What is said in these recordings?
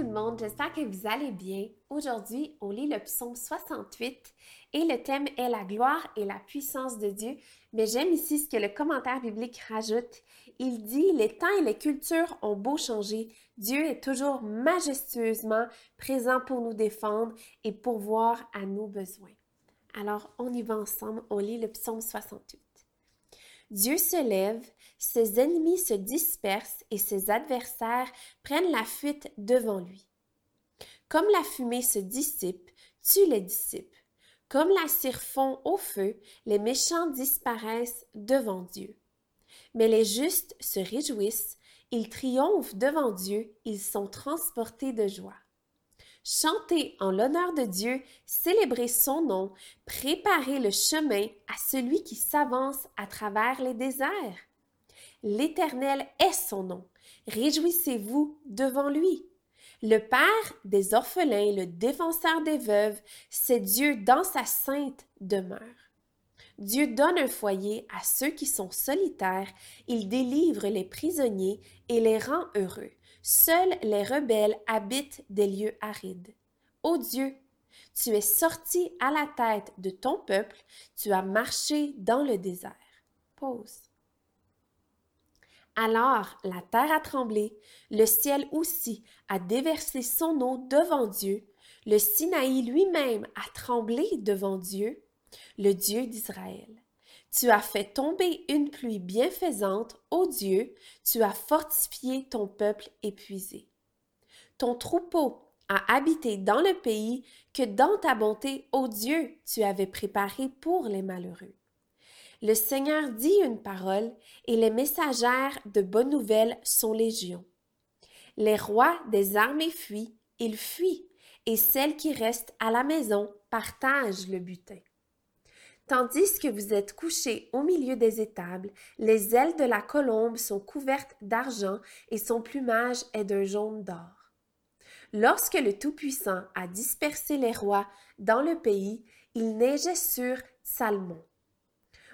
monde, j'espère que vous allez bien. Aujourd'hui, on lit le psaume 68 et le thème est la gloire et la puissance de Dieu. Mais j'aime ici ce que le commentaire biblique rajoute. Il dit, les temps et les cultures ont beau changer, Dieu est toujours majestueusement présent pour nous défendre et pourvoir à nos besoins. Alors, on y va ensemble, on lit le psaume 68. Dieu se lève, ses ennemis se dispersent et ses adversaires prennent la fuite devant lui. Comme la fumée se dissipe, tu les dissipes. Comme la cire fond au feu, les méchants disparaissent devant Dieu. Mais les justes se réjouissent, ils triomphent devant Dieu, ils sont transportés de joie. Chantez en l'honneur de Dieu, célébrez son nom, préparez le chemin à celui qui s'avance à travers les déserts. L'Éternel est son nom. Réjouissez-vous devant lui. Le Père des orphelins, le défenseur des veuves, c'est Dieu dans sa sainte demeure. Dieu donne un foyer à ceux qui sont solitaires, il délivre les prisonniers et les rend heureux. Seuls les rebelles habitent des lieux arides. Ô Dieu, tu es sorti à la tête de ton peuple, tu as marché dans le désert. Pause. Alors la terre a tremblé, le ciel aussi a déversé son eau devant Dieu, le Sinaï lui-même a tremblé devant Dieu, le Dieu d'Israël. Tu as fait tomber une pluie bienfaisante, ô Dieu, tu as fortifié ton peuple épuisé. Ton troupeau a habité dans le pays que dans ta bonté, ô Dieu, tu avais préparé pour les malheureux. Le Seigneur dit une parole et les messagères de bonnes nouvelles sont légions. Les rois des armées fuient, ils fuient, et celles qui restent à la maison partagent le butin. Tandis que vous êtes couchés au milieu des étables, les ailes de la colombe sont couvertes d'argent et son plumage est d'un jaune d'or. Lorsque le Tout-Puissant a dispersé les rois dans le pays, il neigeait sur Salmon.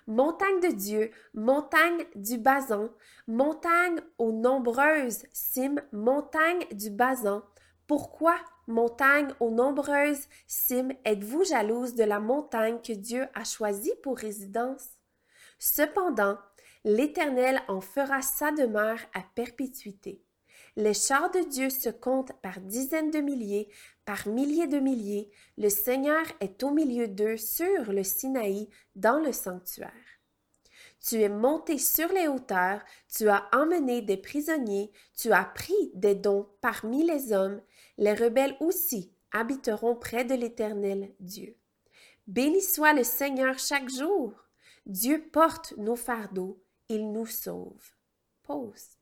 Montagne de Dieu, montagne du Basan, montagne aux nombreuses cimes, montagne du Basan, pourquoi, montagne aux nombreuses cimes, êtes-vous jalouse de la montagne que Dieu a choisie pour résidence? Cependant, l'Éternel en fera sa demeure à perpétuité. Les chars de Dieu se comptent par dizaines de milliers, par milliers de milliers. Le Seigneur est au milieu d'eux sur le Sinaï, dans le sanctuaire. Tu es monté sur les hauteurs, tu as emmené des prisonniers, tu as pris des dons parmi les hommes, les rebelles aussi habiteront près de l'Éternel Dieu. Béni soit le Seigneur chaque jour. Dieu porte nos fardeaux, il nous sauve. Pause.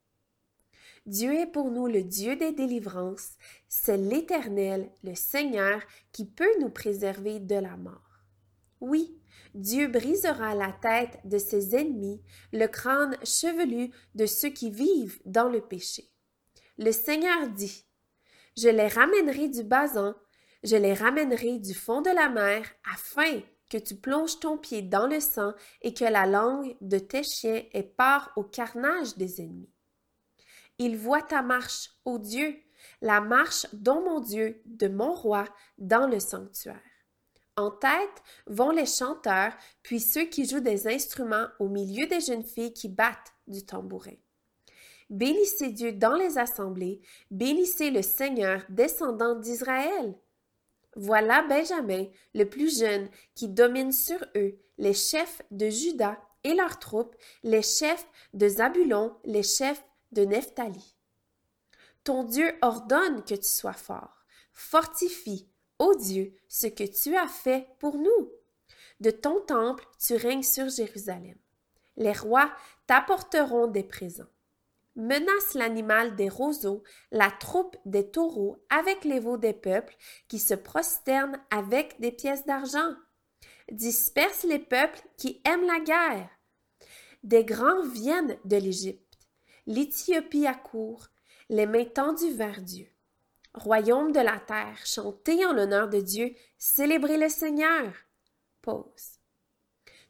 Dieu est pour nous le Dieu des délivrances, c'est l'Éternel, le Seigneur, qui peut nous préserver de la mort. Oui, Dieu brisera la tête de ses ennemis, le crâne chevelu de ceux qui vivent dans le péché. Le Seigneur dit, Je les ramènerai du basan, je les ramènerai du fond de la mer, afin que tu plonges ton pied dans le sang et que la langue de tes chiens ait part au carnage des ennemis. Il voit ta marche, ô Dieu, la marche dont mon Dieu, de mon roi, dans le sanctuaire. En tête vont les chanteurs, puis ceux qui jouent des instruments au milieu des jeunes filles qui battent du tambourin. Bénissez Dieu dans les assemblées, bénissez le Seigneur descendant d'Israël. Voilà Benjamin, le plus jeune, qui domine sur eux, les chefs de Juda et leurs troupes, les chefs de Zabulon, les chefs de Nephtali. Ton Dieu ordonne que tu sois fort. Fortifie, ô Dieu, ce que tu as fait pour nous. De ton temple, tu règnes sur Jérusalem. Les rois t'apporteront des présents. Menace l'animal des roseaux, la troupe des taureaux avec les veaux des peuples qui se prosternent avec des pièces d'argent. Disperse les peuples qui aiment la guerre. Des grands viennent de l'Égypte. L'Éthiopie accourt, les mains tendues vers Dieu. Royaume de la terre, chantez en l'honneur de Dieu, célébrez le Seigneur. Pause.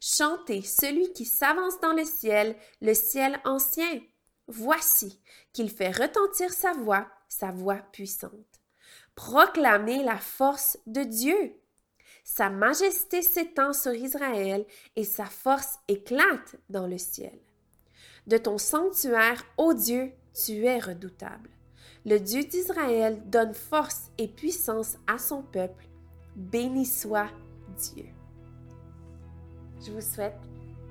Chantez celui qui s'avance dans le ciel, le ciel ancien. Voici qu'il fait retentir sa voix, sa voix puissante. Proclamez la force de Dieu. Sa majesté s'étend sur Israël et sa force éclate dans le ciel. De ton sanctuaire, ô Dieu, tu es redoutable. Le Dieu d'Israël donne force et puissance à son peuple. Béni soit Dieu. Je vous souhaite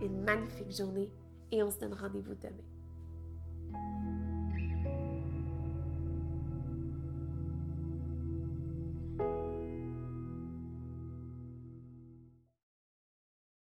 une magnifique journée et on se donne rendez-vous demain.